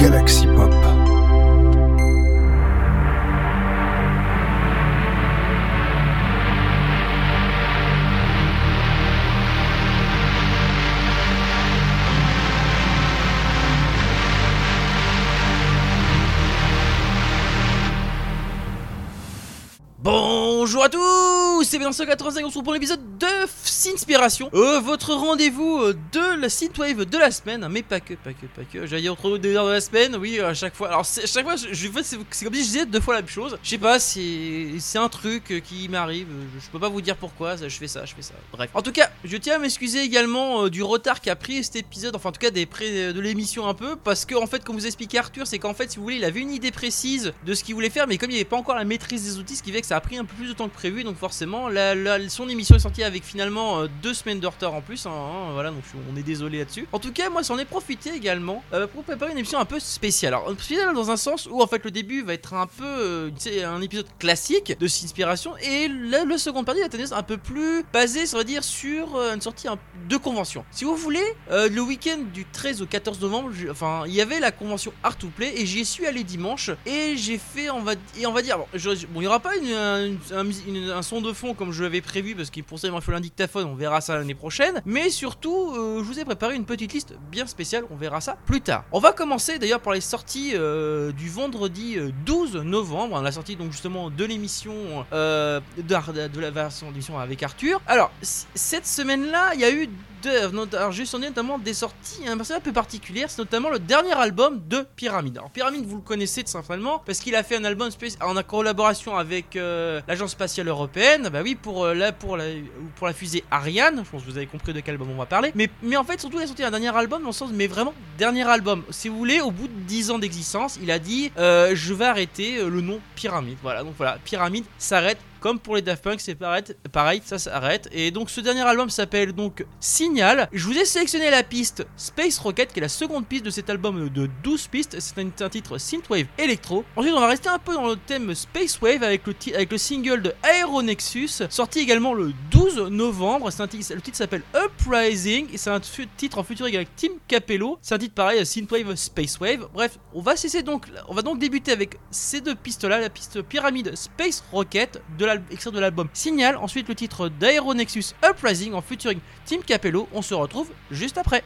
Galaxy Pop. Bonjour à tous, c'est bien 185, on se retrouve pour l'épisode de Sinspiration, euh, votre rendez-vous euh, de la synthwave de la semaine, mais pas que, pas que, pas que, j'allais entre des heures de la semaine, oui, à chaque fois, alors c'est- chaque fois, je, c'est comme si je disais deux fois la même chose, je sais pas, c'est un truc euh, qui m'arrive, euh, je, peux pas vous dire pourquoi, je fais ça, je fais ça, bref. En tout cas, je tiens à m'excuser également euh, du retard qu'a pris cet épisode, enfin en tout cas des de l'émission un peu, parce que en fait, comme vous expliquait Arthur, c'est qu'en fait, si vous voulez, il avait une idée précise de ce qu'il voulait faire, mais comme il n'y avait pas encore la maîtrise des outils, ce qui fait que ça a pris un peu plus de temps que prévu, donc forcément, son émission est sortie avec finalement euh, deux semaines de retard en plus, hein, hein, voilà, donc on est désolé là-dessus. En tout cas, moi, j'en ai profité également euh, pour préparer une émission un peu spéciale. Alors, spéciale dans un sens où en fait le début va être un peu, euh, un épisode classique de Inspiration, et le, second partie va être un peu plus basé, ça veut dire, sur euh, une sortie de convention. Si vous voulez, euh, le week-end du 13 au 14 novembre, enfin, il y avait la convention Art to Play, et j'y suis allé dimanche, et j'ai fait, on va, et on va dire, bon, je- bon, il n'y aura pas un son de fond comme je l'avais prévu, parce qu'il pour ça il m'a fallu un dictaphone, on verra ça l'année prochaine, mais surtout, euh, je vous ai préparé une petite liste bien spéciale, on verra ça plus tard. On va commencer d'ailleurs par les sorties euh, du vendredi euh, 12 novembre, hein, la sortie donc justement de l'émission euh, de, la version d'émission avec Arthur. Alors, cette semaine-là, il y a eu not- alors juste en notamment des sorties un peu un peu particulières, c'est notamment le dernier album de Pyramide. Alors Pyramide, vous le connaissez tout simplement parce qu'il a fait un album en collaboration avec euh, l'agence spatiale européenne. Bah oui, pour euh, la pour la pour la fusée Ariane. Je pense que vous avez compris de quel album on va parler. Mais mais en fait, surtout, il a sorti un dernier album dans le sens, mais vraiment dernier album. Si vous voulez, au bout de 10 ans d'existence, il a dit euh, je vais arrêter le nom Pyramide. Voilà, donc voilà, Pyramide s'arrête comme pour les Daft Punk, c'est pareil, pareil, ça s'arrête. Et donc ce dernier album s'appelle donc Signal. Je vous ai sélectionné la piste Space Rocket, qui est la seconde piste de cet album de 12 pistes. C'est un, un titre synthwave électro. Ensuite, on va rester un peu dans le thème Space Wave avec le, avec le single de Aeronexus, sorti également le 12 novembre. Un ti- le titre s'appelle Uprising et c'est un titre en featuring avec Tim Capello. C'est un titre pareil, synthwave Space Wave. Bref, on va cesser donc, on va donc débuter avec ces deux pistes là, la piste Pyramide Space Rocket de l'al- extrait de l'album Signal, ensuite le titre d'Aeronexus Uprising en featuring Tim Capello. On se retrouve juste après.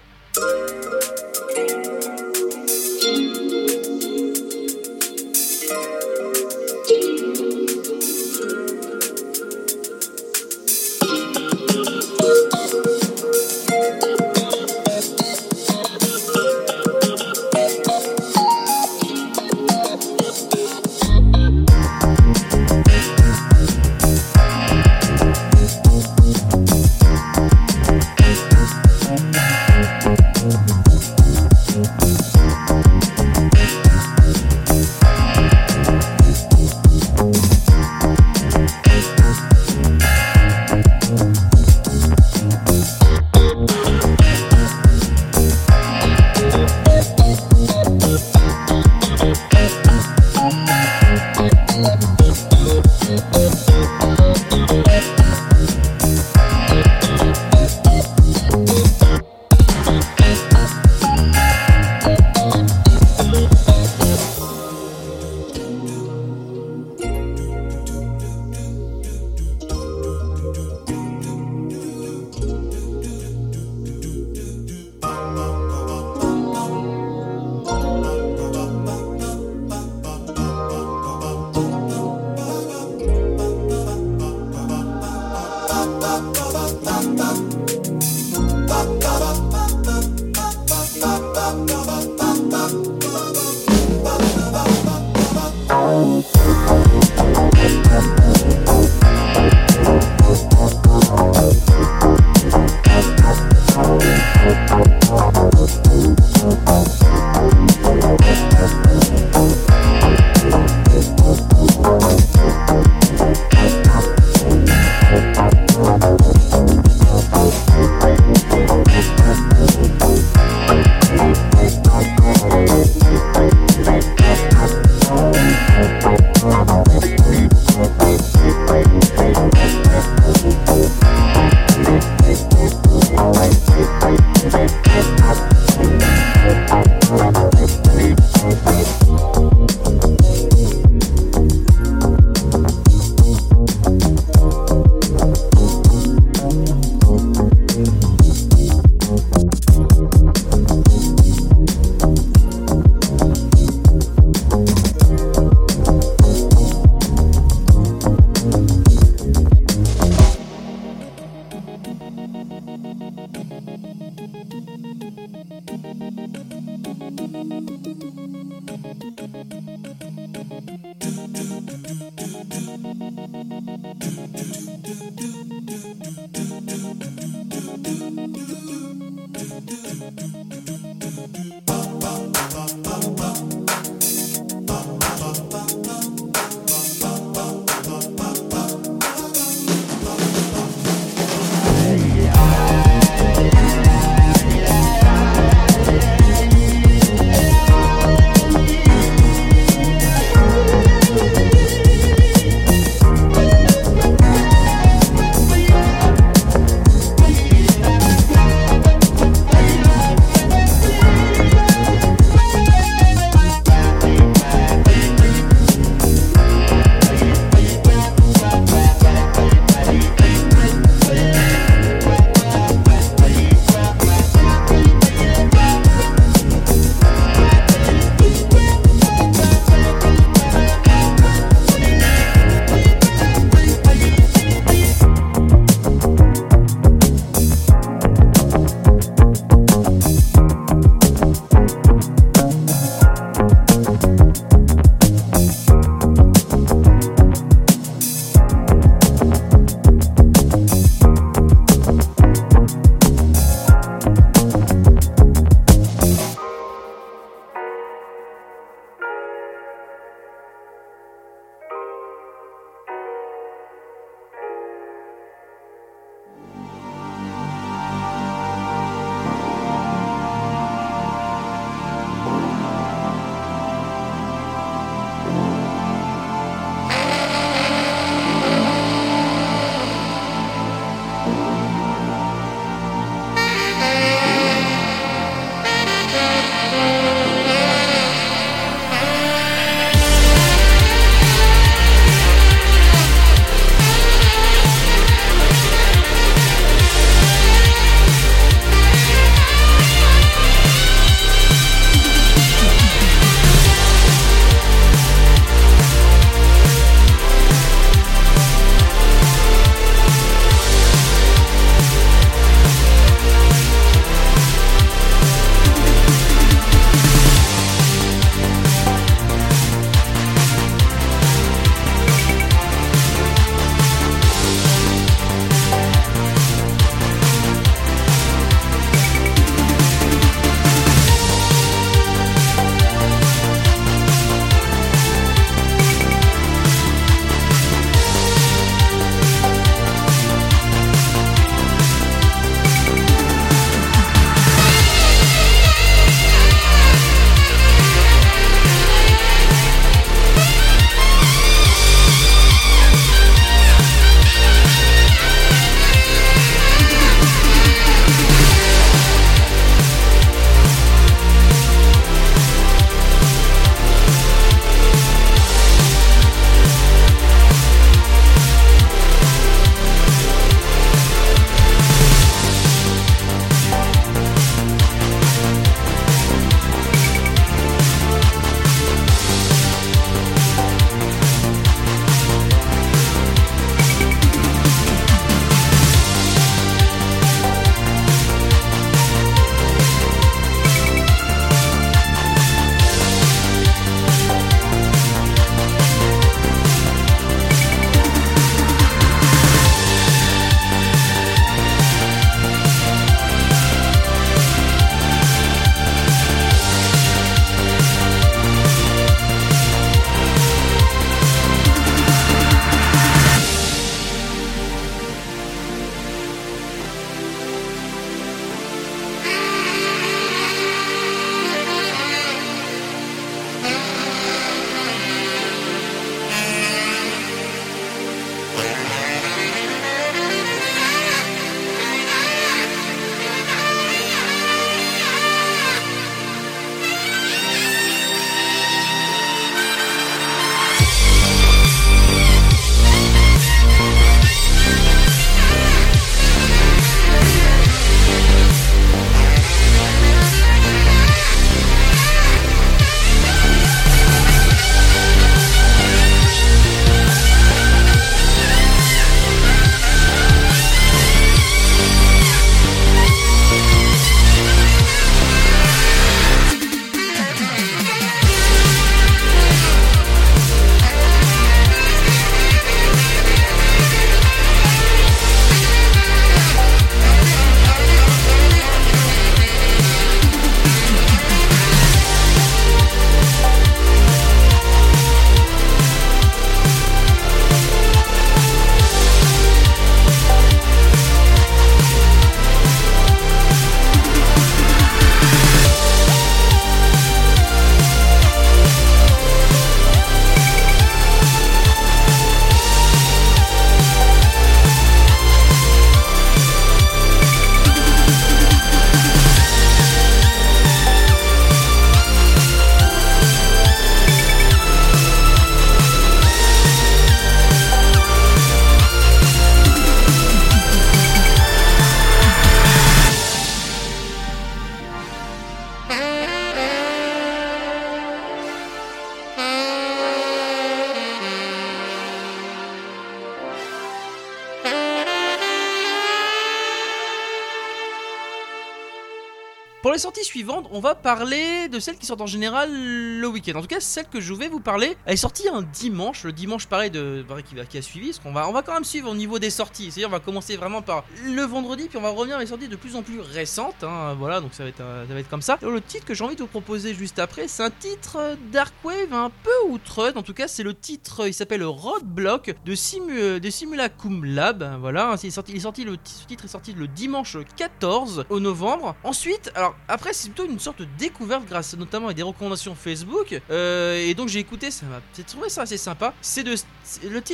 Les sorties suivantes, on va parler de celles qui sortent en général le week-end. En tout cas, celle que je vais vous parler, elle est sortie un dimanche. Le dimanche, pareil, de, qui, qui a suivi. Parce qu'on va, on va quand même suivre au niveau des sorties. C'est-à-dire, on va commencer vraiment par le vendredi, puis on va revenir à les sorties de plus en plus récentes. hein. Voilà, donc ça va, être, ça va être comme ça. Et le titre que j'ai envie de vous proposer juste après, c'est un titre euh, Dark Wave un peu outreux. En tout cas, c'est le titre, il s'appelle Roadblock de, Simu, de Simulacum Lab. Voilà, il sorti, il est sorti le ce titre est sorti le dimanche 14 au novembre. Ensuite, alors après, c'est plutôt une sorte de découverte grâce notamment à des recommandations Facebook. Euh, et donc j'ai écouté, ça m'a j'ai trouvé ça assez sympa. C'est de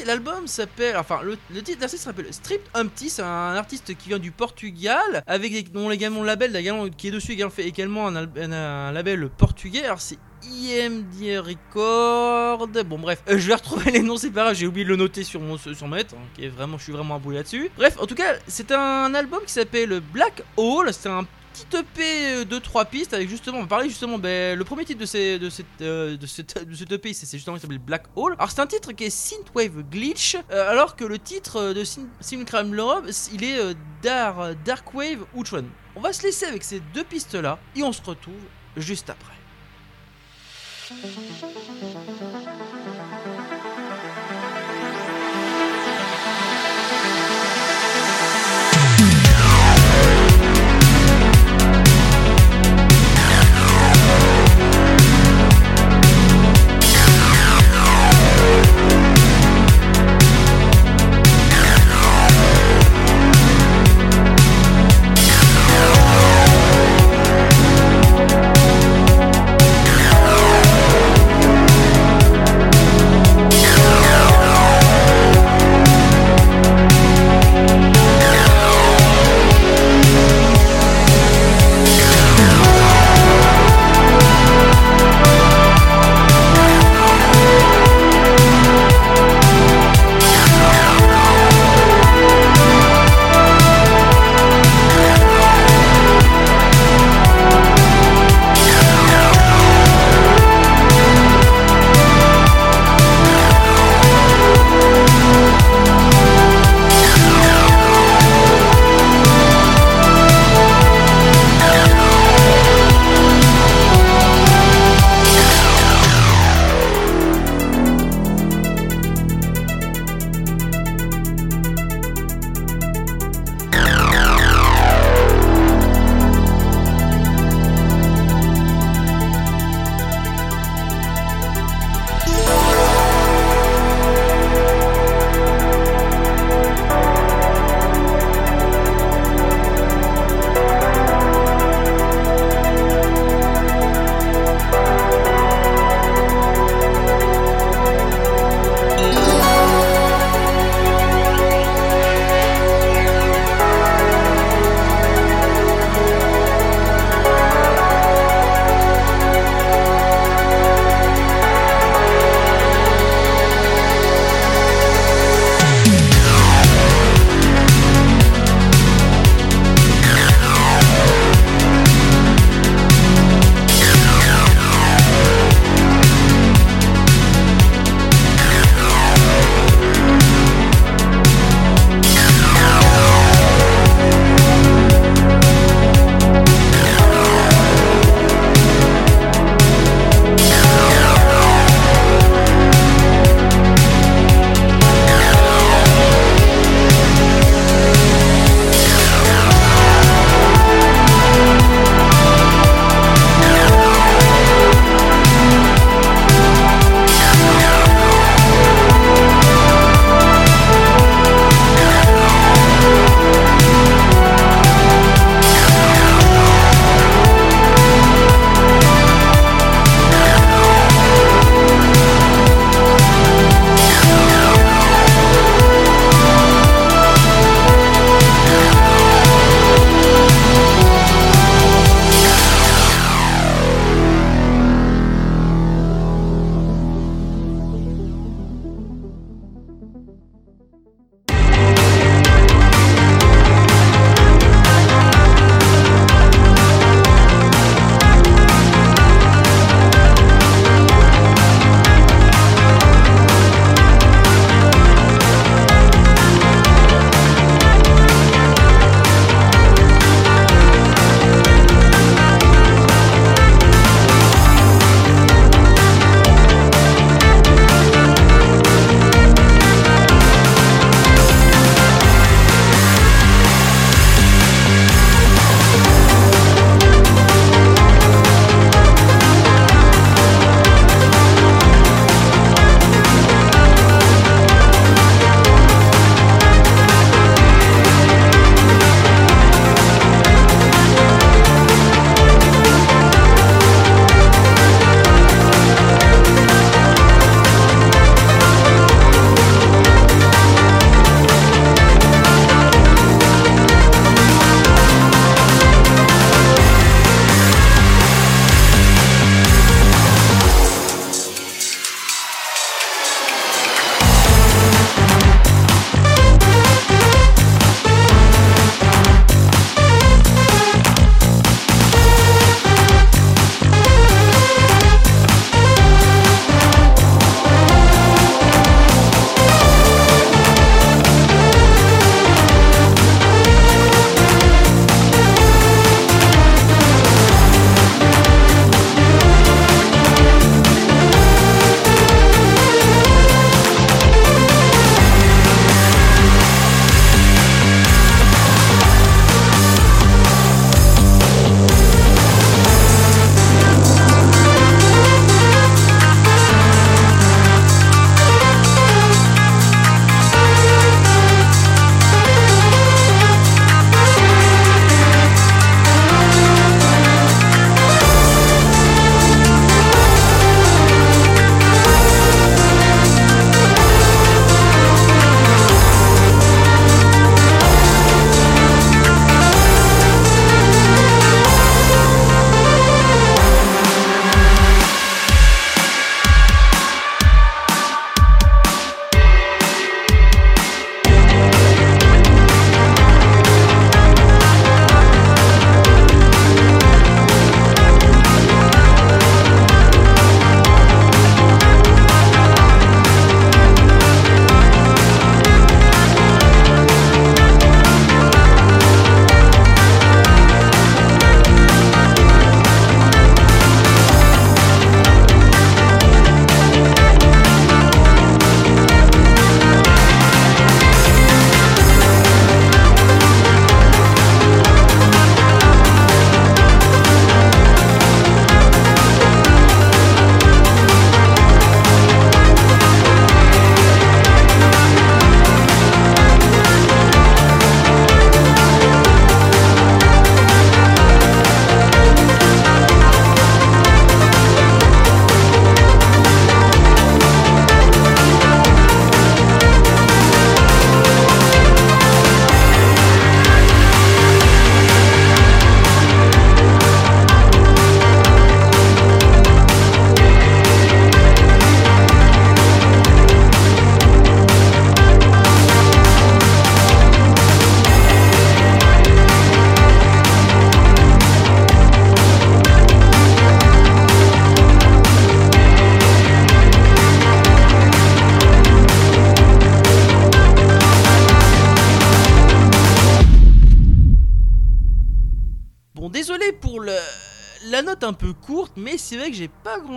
l'album s'appelle, enfin le, titre l'artiste s'appelle Stripped Humpty. C'est un artiste qui vient du Portugal avec dont également le label qui est dessus également fait également un, un- label portugais. Alors c'est IMD Record. Bon bref, euh, je vais retrouver les noms, c'est pas grave, j'ai oublié de le noter sur mon sur mon net, hein, qui est vraiment, je suis vraiment abouillé là-dessus. Bref, en tout cas, c'est un album qui s'appelle Black Hole. C'est un petit EP de 3 pistes avec justement, on va parler justement, ben, le premier titre de, ces, de, cette, euh, cette, de EP, c'est justement qui s'appelle Black Hole. Alors c'est un titre qui est Synthwave Glitch, euh, alors que le titre euh, de Simulacrum Love, il est euh, Dar- Darkwave Outrun. On va se laisser avec ces deux pistes là et on se retrouve juste après.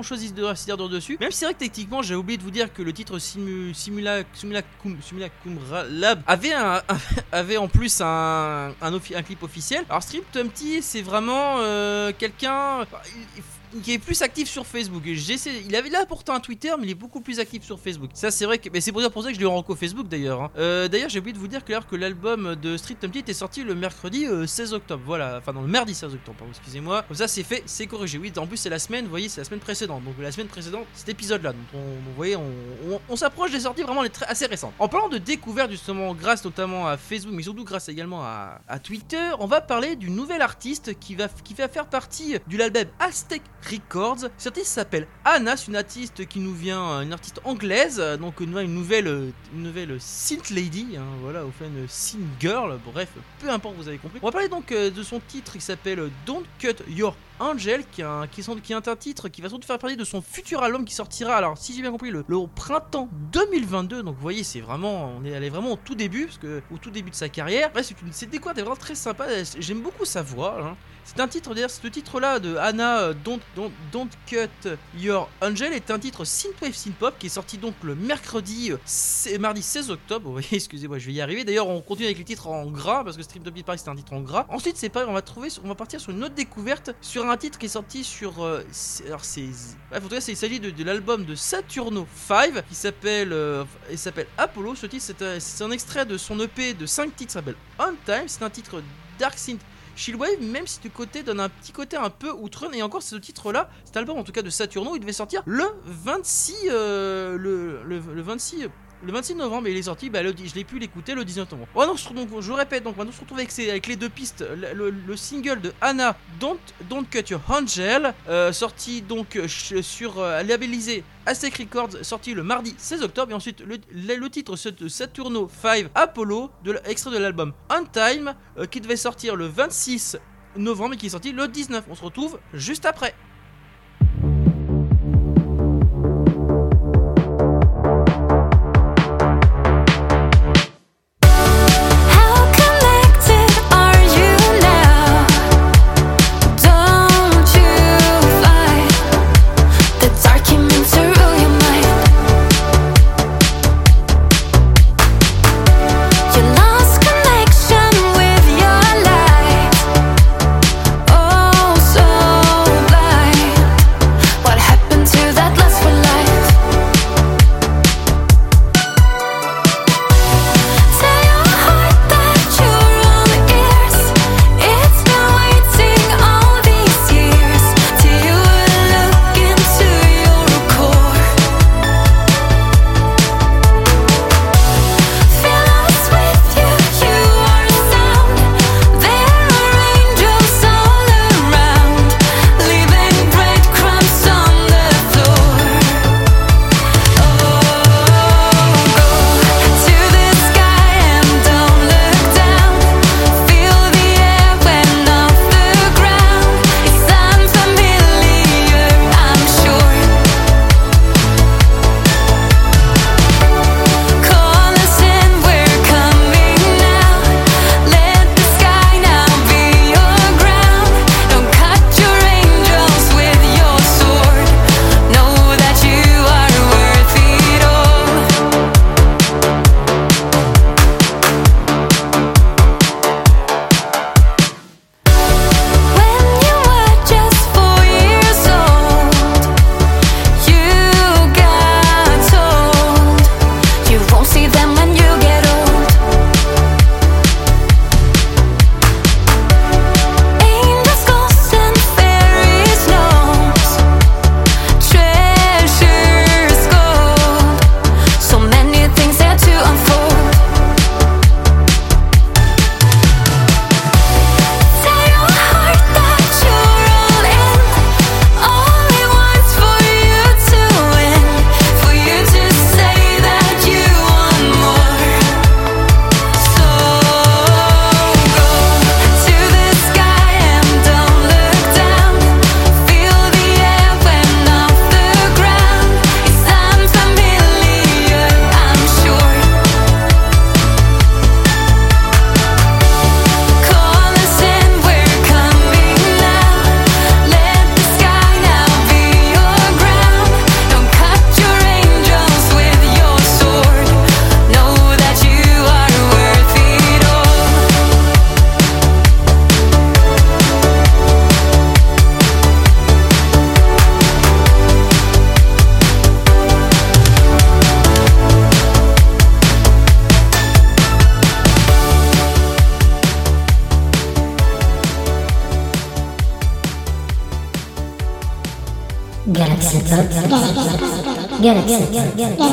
Chose à se dire dessus. Même si c'est vrai que techniquement, j'ai oublié de vous dire que le titre Simu, Simula, Simulacum, Lab avait, en plus un, un, clip officiel. Alors, Strip Tumpty, c'est vraiment euh, quelqu'un qui est plus actif sur Facebook. Il avait là pourtant un Twitter, mais il est beaucoup plus actif sur Facebook. Ça, c'est vrai que. Mais c'est pour, ça que je lui rencontre Facebook d'ailleurs. Hein. Euh, d'ailleurs, j'ai oublié de vous dire que, que l'album de Street Tumpty était sorti le mercredi 16 euh, octobre. Voilà, enfin, non, le mardi 16 octobre, excusez-moi. Comme ça, c'est fait, c'est corrigé. Oui, en plus, c'est la semaine, vous voyez, c'est la semaine précédente. Donc, la semaine précédente, cet épisode-là. Donc, on, vous voyez, on, s'approche des sorties vraiment assez récentes. En parlant de découverte, justement, grâce notamment à Facebook, mais surtout grâce également à, Twitter, on va parler d'une nouvelle artiste qui va, qui va faire partie du l'album Aztec Records. Cette artiste s'appelle Anna, c'est une artiste qui nous vient, une artiste anglaise, donc une nouvelle, une nouvelle synth lady, hein, voilà, au fait une synth girl, bref, peu importe, vous avez compris. On va parler donc euh, de son titre qui s'appelle Don't Cut Your Angel, qui, qui, sont, qui est un titre qui va surtout faire partie de son futur album qui sortira, alors si j'ai bien compris, le, printemps 2022. Donc vous voyez, c'est vraiment, on est, elle est vraiment au tout début, parce que au tout début de sa carrière. Bref, c'est une, cette découverte est vraiment très sympa. J'aime beaucoup sa voix. Hein. C'est un titre, d'ailleurs, ce titre-là de Anna euh, Don't, Don't, Don't, Cut Your Angel est un titre synthwave synthpop qui est sorti donc le mercredi, euh, mardi 16 octobre. Vous voyez, excusez-moi, je vais y arriver. D'ailleurs, on continue avec les titres en gras parce que Stream Top Paris c'est un titre en gras. Ensuite, c'est pareil, on va trouver, on va partir sur une autre découverte sur un titre qui est sorti sur. Euh, alors, c'est. En tout cas, il s'agit de, l'album de Saturno 5 qui s'appelle il s'appelle Apollo. Ce titre, c'est un extrait de son EP de 5 titres, s'appelle On Time. C'est un titre Dark Synth Chillwave, même si du côté donne un petit côté un peu outrun, et encore ce titre-là, cet album en tout cas de Saturno, il devait sortir le 26, euh, le 26 le 26 novembre, il est sorti, bah, je l'ai pu l'écouter le 19 novembre. Oh non, je, donc, je répète, donc on se retrouve avec, avec les deux pistes. Le, single de Anna, Don't, Don't Cut Your Angel, euh, sorti donc euh, sur euh, labellisé Aztec Records, sorti le mardi 16 octobre. Et ensuite, le, le titre de Saturno 5 Apollo, de, extrait de l'album On Time, qui devait sortir le 26 novembre et qui est sorti le 19. On se retrouve juste après. Galaxy Pop. Galaxy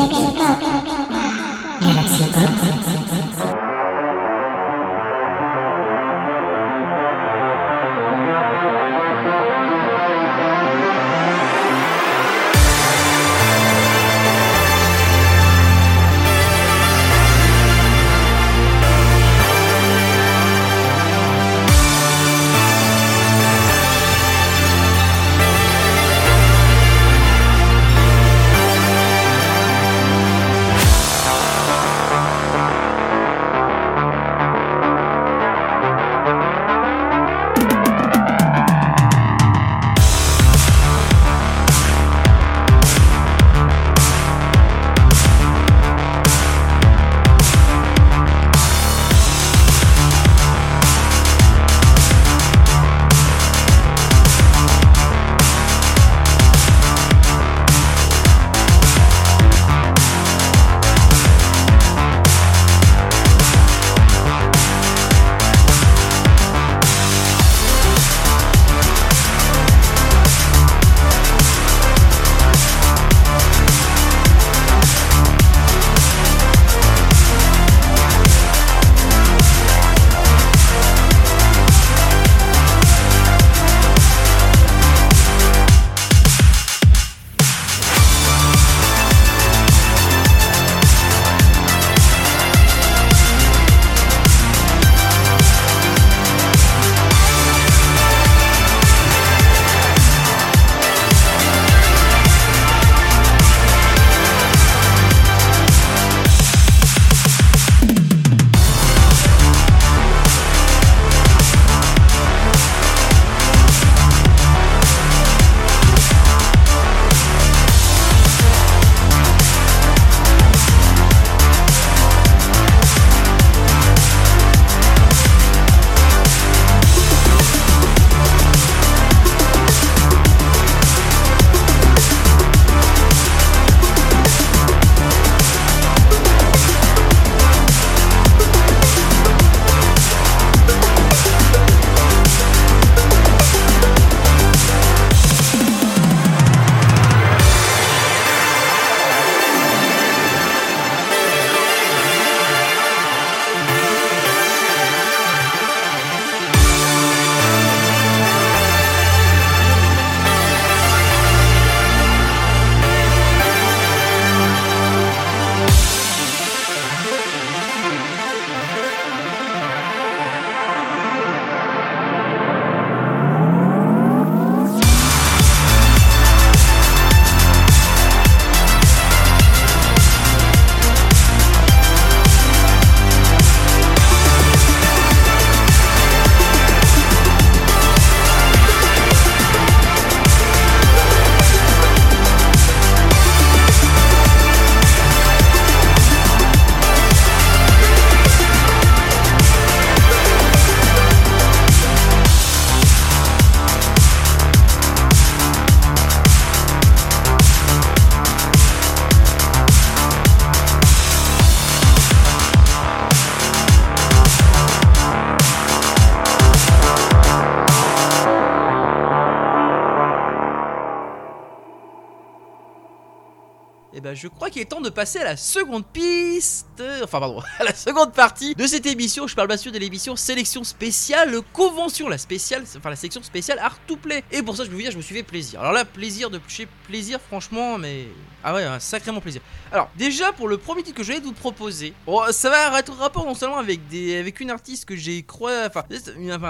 de passer à la seconde piste, enfin pardon, à la seconde partie de cette émission. Je parle bien sûr de l'émission sélection spéciale convention, la spéciale, enfin la section spéciale art to play. Et pour ça, je peux vous dire, je me suis fait plaisir. Alors là, plaisir de chez plaisir, franchement, mais ah ouais, sacrément plaisir. Alors déjà pour le premier titre que je vais vous proposer, bon, ça va être rapport non seulement avec des, avec une artiste que j'ai croisé, enfin,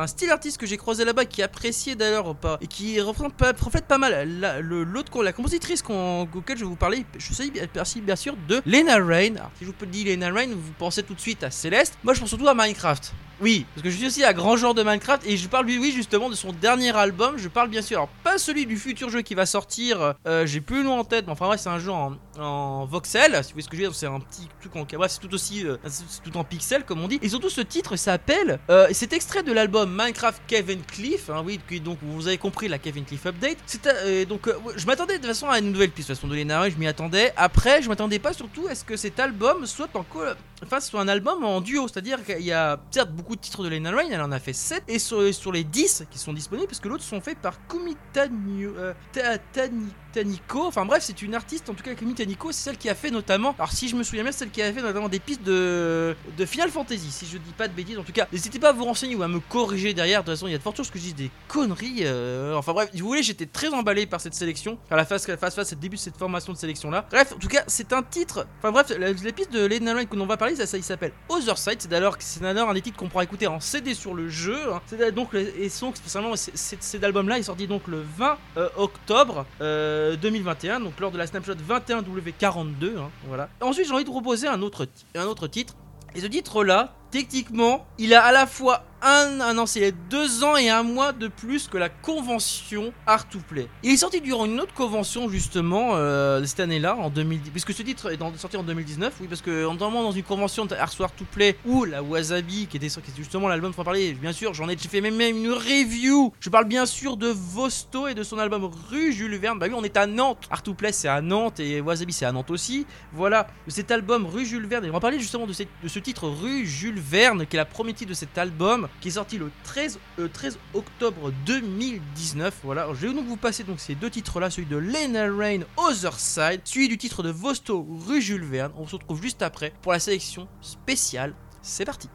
un style artiste que j'ai croisé là-bas, qui appréciait d'ailleurs pas et qui représente pas, reflète pas mal la, l'autre, la compositrice qu'on, auquel je vais vous parler. Je sais bien, bien sûr de Lena Rain. Alors si je vous dis Lena Rain, vous pensez tout de suite à Céleste. Moi je pense surtout à Minecraft. Oui, parce que je suis aussi un grand genre de Minecraft et je parle lui oui justement de son dernier album. Je parle bien sûr, alors pas celui du futur jeu qui va sortir. euh, j'ai plus le nom en tête, mais enfin ouais c'est un jeu en, en voxel. Si vous voyez ce que je veux dire, c'est un petit truc en bref, c'est tout aussi euh, tout en pixel comme on dit. Et surtout ce titre s'appelle, euh, c'est extrait de l'album Minecraft Kevin Cliff. Hein, oui, donc vous avez compris la Kevin Cliff update. Donc je m'attendais de toute façon à une nouvelle piste de toute façon de Lena Ray, je m'y attendais. Après, je m'attendais pas surtout à ce que cet album soit en co- enfin soit un album en duo, c'est-à-dire qu'il y a certes beaucoup beaucoup de titres de Lena Rain, elle en a fait 7, et sur, sur les 10 qui sont disponibles, parce que l'autre sont faits par Kumi Tanio- euh, enfin bref, c'est une artiste, en tout cas Kumi Taniko, c'est celle qui a fait notamment, alors si je me souviens bien, celle qui a fait notamment des pistes de, de Final Fantasy, si je dis pas de bêtises, en tout cas, n'hésitez pas à vous renseigner ou à me corriger derrière, de toute façon, il y a de fortes chances que je dise des conneries, euh, enfin bref, si vous voulez, j'étais très emballé par cette sélection, à la phase, c'est le début de cette formation de sélection là. Bref, en tout cas, c'est un titre, enfin bref, la, la piste de Lena Rain que l'on va parler, ça, ça il s'appelle Other Side, c'est d'ailleurs un des titres qu'on pourra écouter en CD sur le jeu, hein. c'est donc, et donc, spécialement, cet album là est sorti donc le 20 euh, octobre euh, 2021, donc lors de la Snapshot 21W42, hein, voilà. Ensuite, j'ai envie de proposer un autre, un autre titre, et ce titre là, techniquement, il a à la fois un, un an, c'est deux ans et un mois de plus que la convention Art to Play. Il est sorti durant une autre convention justement euh, cette année-là, en 2010, puisque ce titre est sorti en 2019, oui, parce que notamment dans une convention Art Art to Play ou la Wasabi, qui était, qui était justement l'album dont on parlait, bien sûr, j'en ai fait même, une review. Je parle bien sûr de Vosto et de son album Rue Jules Verne. Bah oui, on est à Nantes. Art to Play c'est à Nantes et Wasabi c'est à Nantes aussi. Voilà, cet album Rue Jules Verne. Et on va parler justement de, de ce titre Rue Jules Verne, qui est la première titre de cet album, qui est sorti le 13, euh, 13 octobre 2019. Voilà, je vais donc vous passer donc ces deux titres-là, celui de Lena Rain, Other Side, celui du titre de Vosto Rue Jules Verne. On se retrouve juste après pour la sélection spéciale. C'est parti.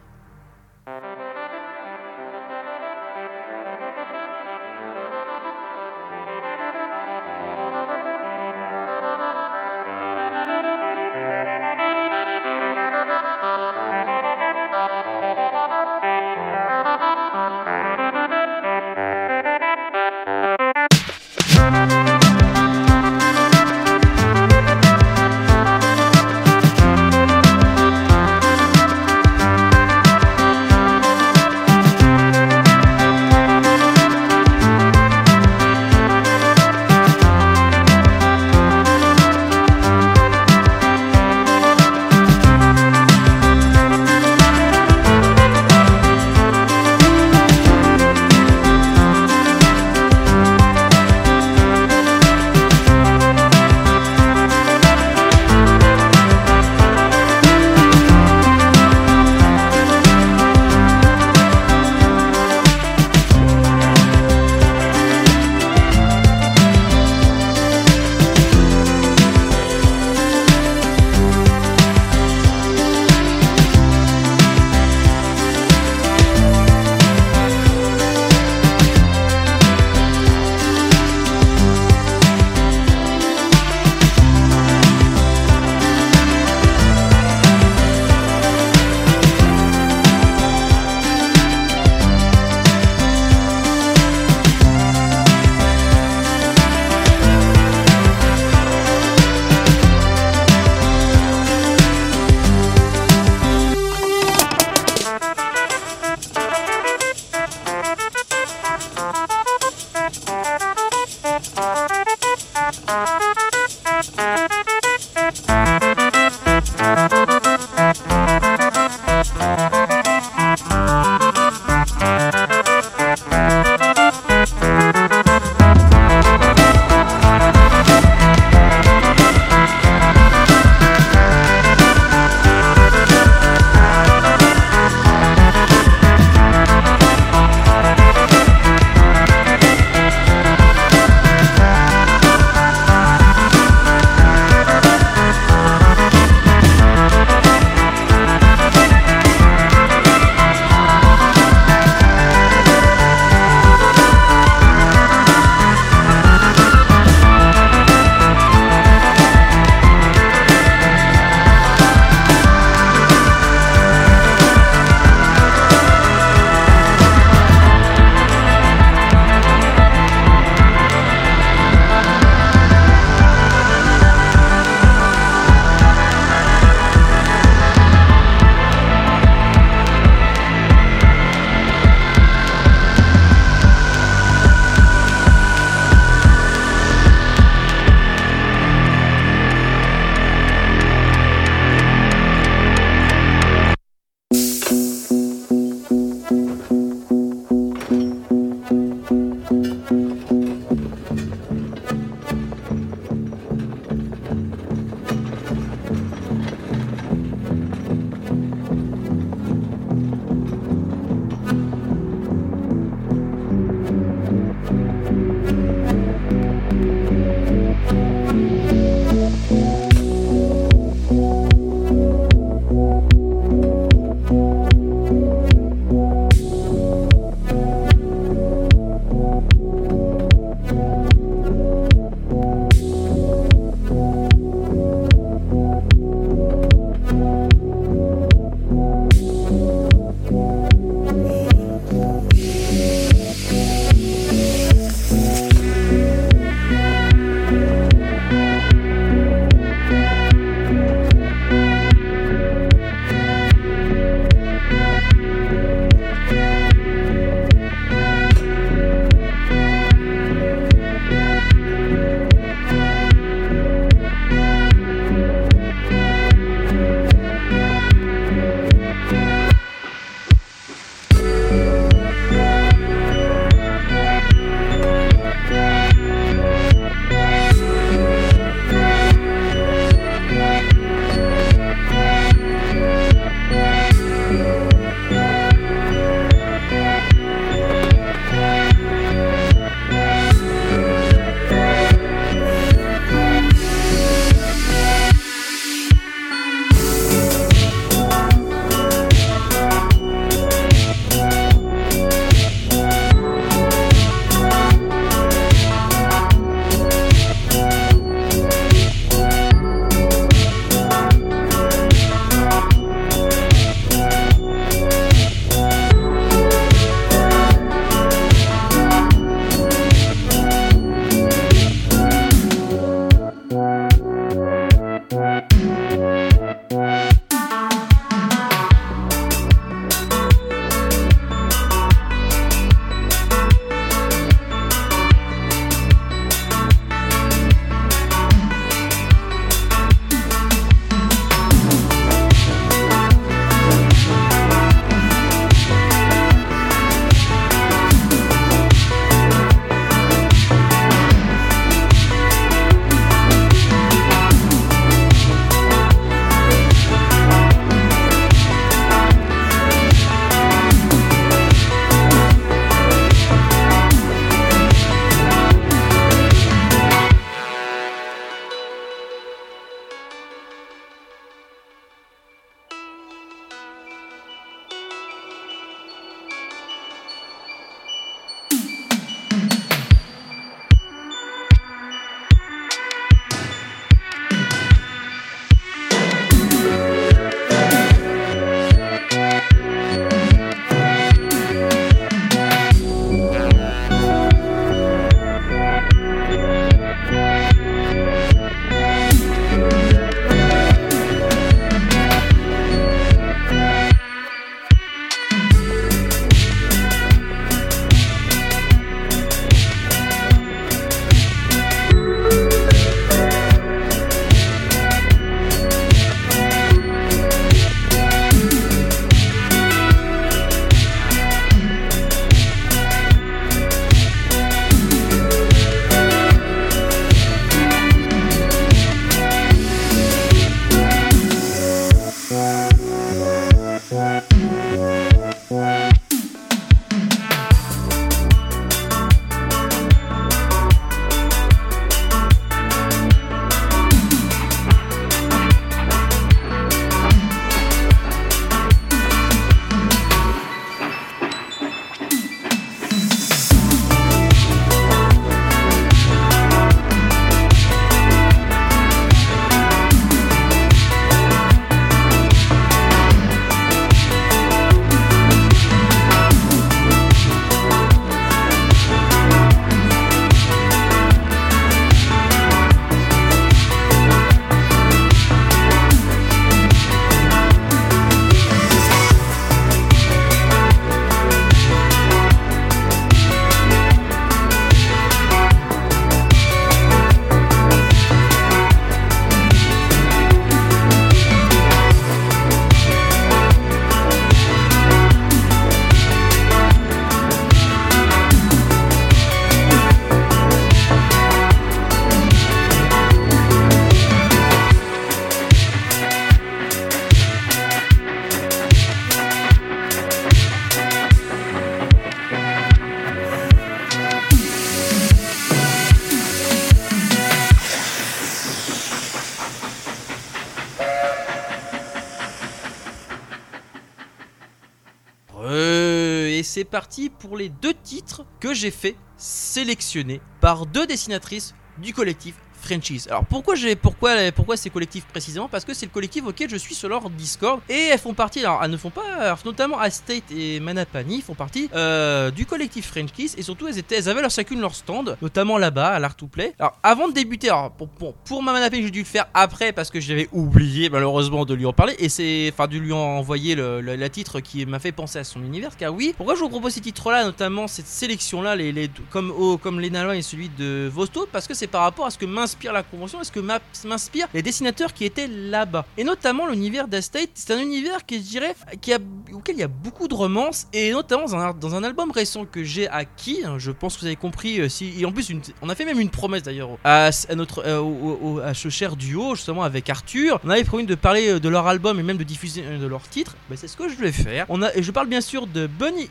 C'est parti pour les deux titres que j'ai fait sélectionner par deux dessinatrices du collectif Franchise. Alors pourquoi j'ai pourquoi pourquoi ces collectifs précisément? Parce que c'est le collectif auquel je suis sur leur Discord et elles font partie alors elles ne font pas alors, notamment Astate et Manapani font partie euh, du collectif French Kiss et surtout elles étaient elles avaient leur chacune leur stand notamment là-bas à l'Art to Play. Alors avant de débuter alors pour pour, pour ma Manapani j'ai dû le faire après parce que j'avais oublié malheureusement de lui en parler et c'est enfin de lui envoyer le, le- la titre qui m'a fait penser à son univers car oui pourquoi je vous propose ces titres là notamment cette sélection là les, les comme oh, comme Lenalois et celui de Vosto parce que c'est par rapport à ce que m'inspire la convention? Et ce que m'inspire les dessinateurs qui étaient là-bas? Et notamment l'univers d'Estate c'est un univers que je dirais qui a, auquel il y a beaucoup de romances et notamment dans un, album récent que j'ai acquis hein, je pense que vous avez compris euh, si et en plus on a fait même une promesse d'ailleurs à, notre euh, à ce cher duo justement avec Arthur. On avait promis de parler euh, de leur album et même de diffuser de leur titre. Ben, c'est ce que je vais faire. On a et je parle bien sûr de Bunny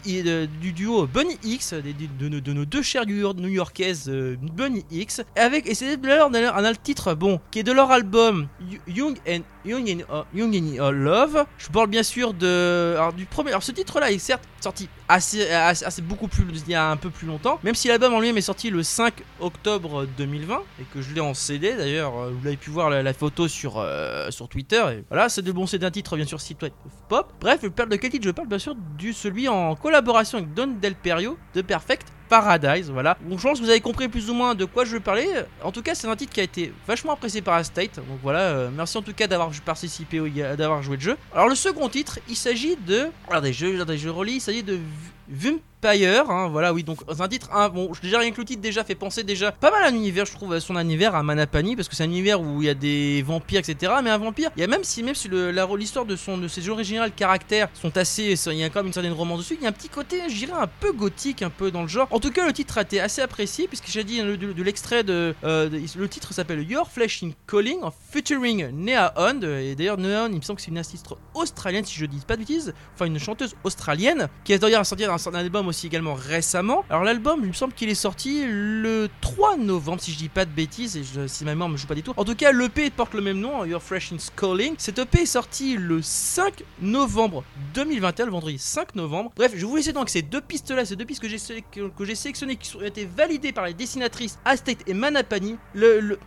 du duo Bunny X de, nos- de nos deux chères new-yorkaises Bunny X avec et c'est d'ailleurs un titre bon qui est de leur album Young and Young in, uh, Young in uh, Love. Je parle bien sûr de alors, du premier. Alors ce titre-là est certes sorti assez, assez, beaucoup plus il y a un peu plus longtemps. Même si l'album en lui-même est sorti le 5 octobre 2020 et que je l'ai en CD d'ailleurs. euh, Vous l'avez pu voir la, photo sur euh, sur Twitter. Et voilà, c'est de bon, c'est d'un titre bien sûr site pop. Bref, je parle de quel titre? Je parle bien sûr du celui en collaboration avec Don Del Perio de Perfect. Paradise, voilà. Donc je pense que vous avez compris plus ou moins de quoi je veux parler. En tout cas, c'est un titre qui a été vachement apprécié par Astate. Donc voilà, euh, merci en tout cas d'avoir participé, d'avoir joué le jeu. Alors le second titre, il s'agit de... Regardez, je, je relis, il s'agit de of Vampire, hein, voilà, oui, donc un titre, hein, bon, déjà rien que le titre déjà fait penser déjà pas mal à un univers, je trouve, à son univers à Manapani, parce que c'est un univers où il y a des vampires, etc. Mais un vampire, il y a même si, même si l'histoire de son, de ses originales caractères sont assez, il y a quand même une certaine romance dessus, il y a un petit côté, je dirais, un peu gothique, un peu dans le genre. En tout cas, le titre a été assez apprécié, puisque j'ai dit de, de l'extrait de, euh, de- le titre s'appelle Your Flesh in Calling, featuring Nea Hond, et d'ailleurs Nea Hond, il me semble que c'est une artiste australienne, si je dis pas de bêtises, enfin une chanteuse australienne, qui a d'ailleurs sorti un, un album aussi également récemment. Alors l'album, il me semble qu'il est sorti le 3 novembre, si je dis pas de bêtises, et si ma mémoire me joue pas du tout. En tout cas, l'EP porte le même nom, Your Fresh in Calling. Cet EP est sorti le 5 novembre 2021, le vendredi 5 novembre. Bref, je vous laisser donc ces deux pistes-là, ces deux pistes que j'ai sélectionnées, qui ont été validées par les dessinatrices Astate et Manapani. Le,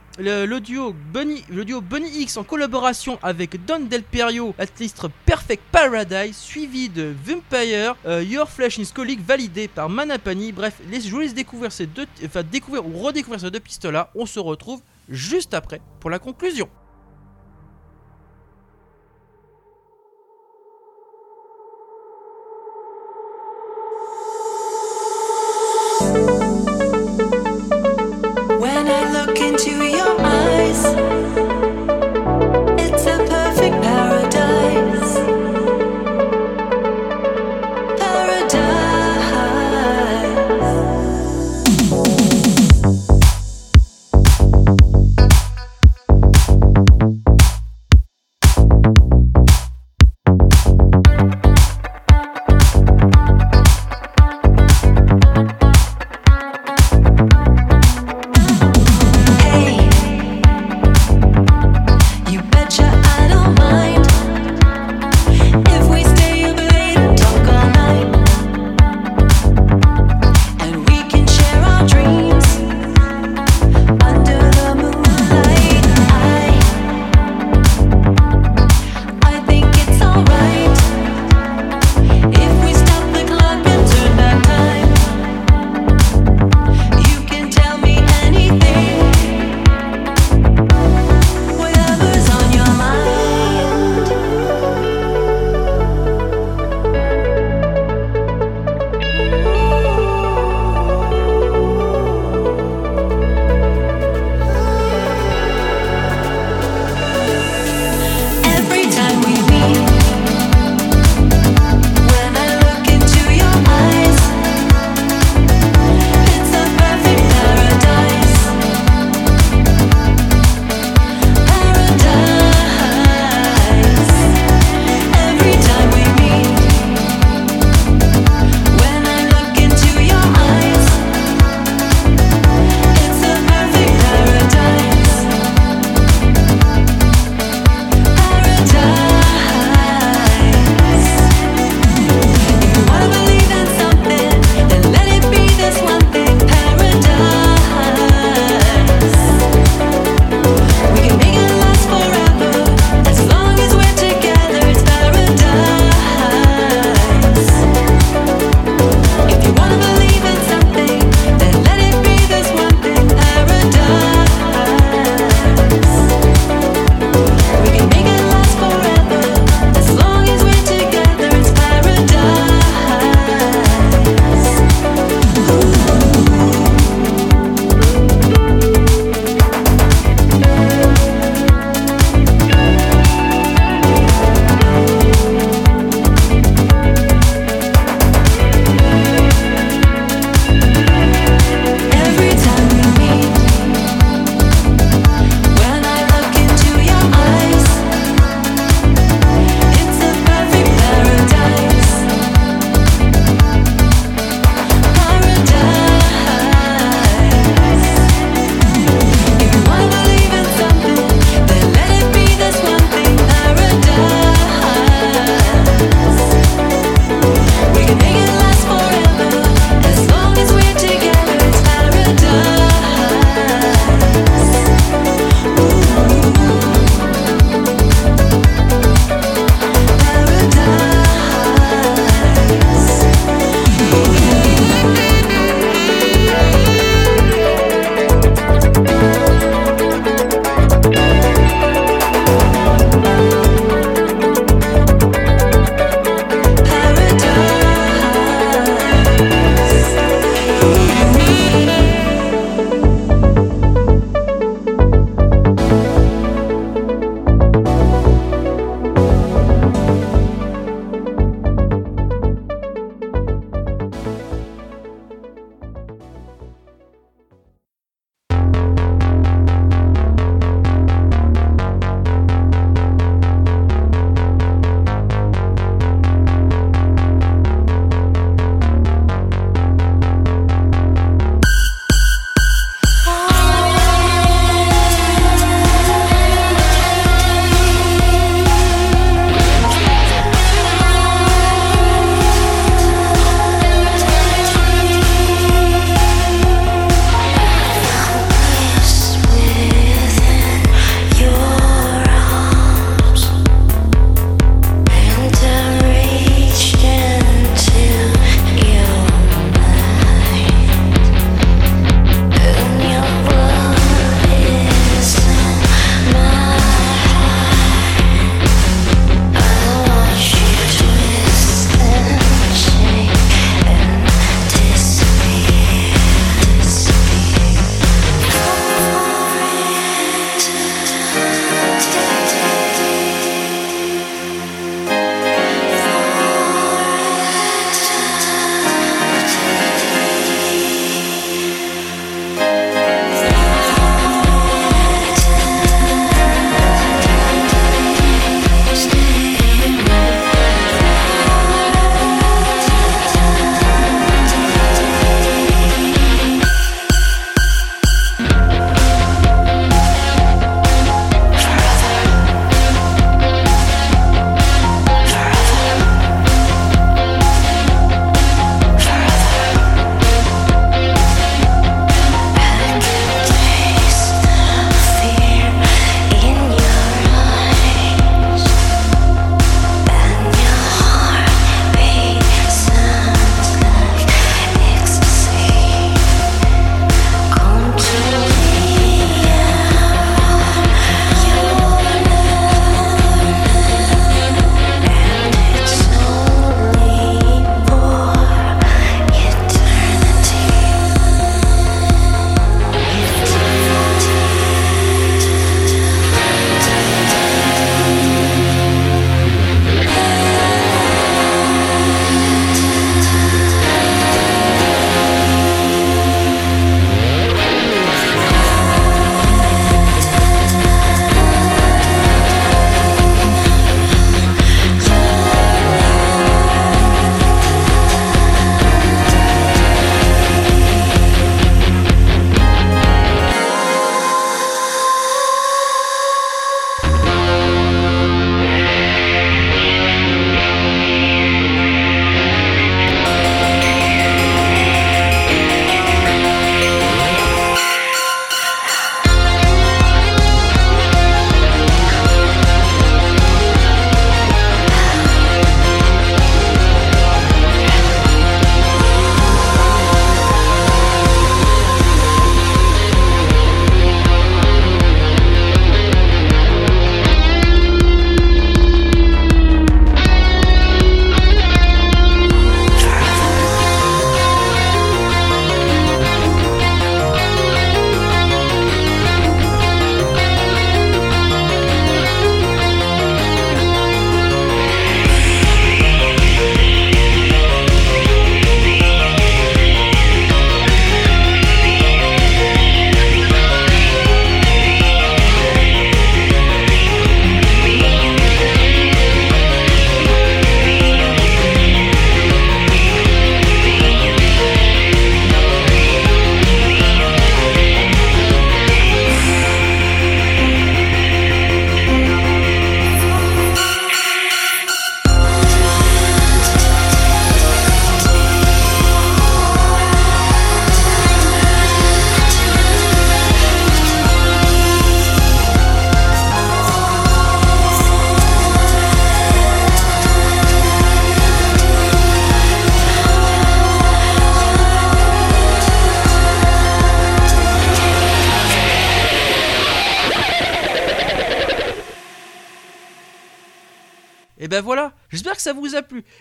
Bunny, le Bunny X en collaboration avec Don Del Perio, la Perfect Paradise, suivi de Vampire, euh, Your Flesh is Calling, validé par Manapani. Bref, je vous laisse découvrir ces deux, enfin découvrir ou redécouvrir ces deux pistes là. On se retrouve juste après pour la conclusion.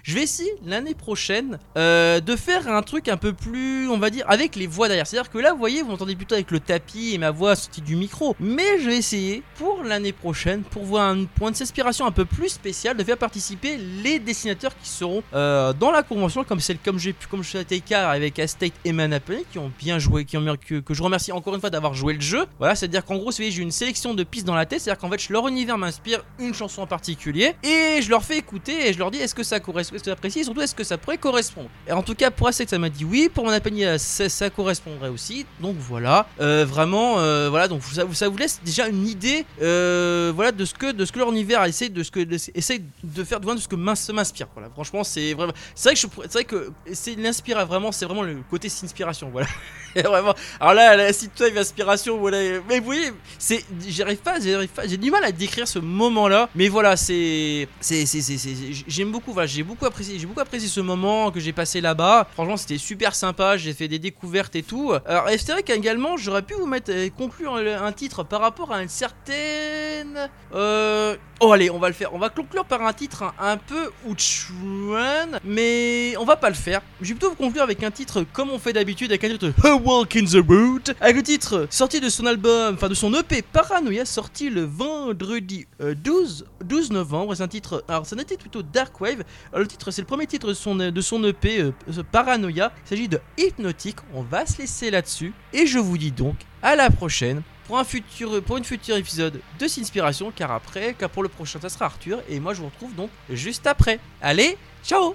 Je vais essayer l'année prochaine euh, de faire un truc un peu plus, on va dire, avec les voix derrière. C'est-à-dire que là, vous voyez, vous entendez plutôt avec le tapis et ma voix sortie du micro. Mais je vais essayer pour l'année prochaine, pour voir un point d'inspiration un peu plus spécial, de faire participer les dessinateurs qui seront euh, dans la convention, comme celle, comme j'ai pu, comme je été cas avec Estate et Manapony, qui ont bien joué, qui ont que, je remercie encore une fois d'avoir joué le jeu. Voilà, c'est-à-dire qu'en gros, j'ai une sélection de pistes dans la tête, c'est-à-dire qu'en fait, leur univers m'inspire une chanson en particulier et je leur fais écouter et je leur dis est-ce que ça correspond, est-ce que ça apprécie? Et surtout est-ce que ça pourrait correspondre? Et en tout cas, pour Estate, ça m'a dit oui, pour Manapony, ça, correspondrait aussi. Donc voilà, Euh, vraiment, euh, voilà, donc ça, vous laisse déjà une idée, euh, voilà, de ce que, de ce que leur univers essaie de ce que, de- essaie de faire, de, ce que m'inspire. Voilà, franchement, c'est vraiment, c'est vrai que c'est vrai que c'est vraiment, c'est vraiment le côté inspiration, voilà. Vraiment. Alors là, la Synthwave inspiration, voilà. Mais vous voyez, c'est, j'arrive pas, j'arrive pas, j'ai du mal à décrire ce moment-là. Mais voilà, c'est, c'est, c'est, c'est, j'aime beaucoup, voilà, j'ai beaucoup apprécié, j'ai beaucoup apprécié ce moment que j'ai passé là-bas. Franchement, c'était super sympa. J'ai fait des découvertes et tout. Alors, c'est vrai qu'également, j'aurais pu vous mettre, euh, conclure un, titre par rapport à une certaine, euh, Oh allez, on va le faire. On va conclure par un titre un, peu outrun, mais on va pas le faire. Je vais plutôt vous conclure avec un titre comme on fait d'habitude, avec un titre Walk in the Wood, avec le titre sorti de son album, enfin de son EP Paranoia, sorti le vendredi euh, 12, 12 novembre. C'est un titre, alors ça n'était plutôt Dark Wave. Le titre, c'est le premier titre de son, de son EP euh, Paranoia. Il s'agit de Hypnotic. On va se laisser là-dessus, et je vous dis donc à la prochaine pour un futur pour une future épisode de S'inspiration car après car pour le prochain ça sera Arthur et moi je vous retrouve donc juste après. Allez, ciao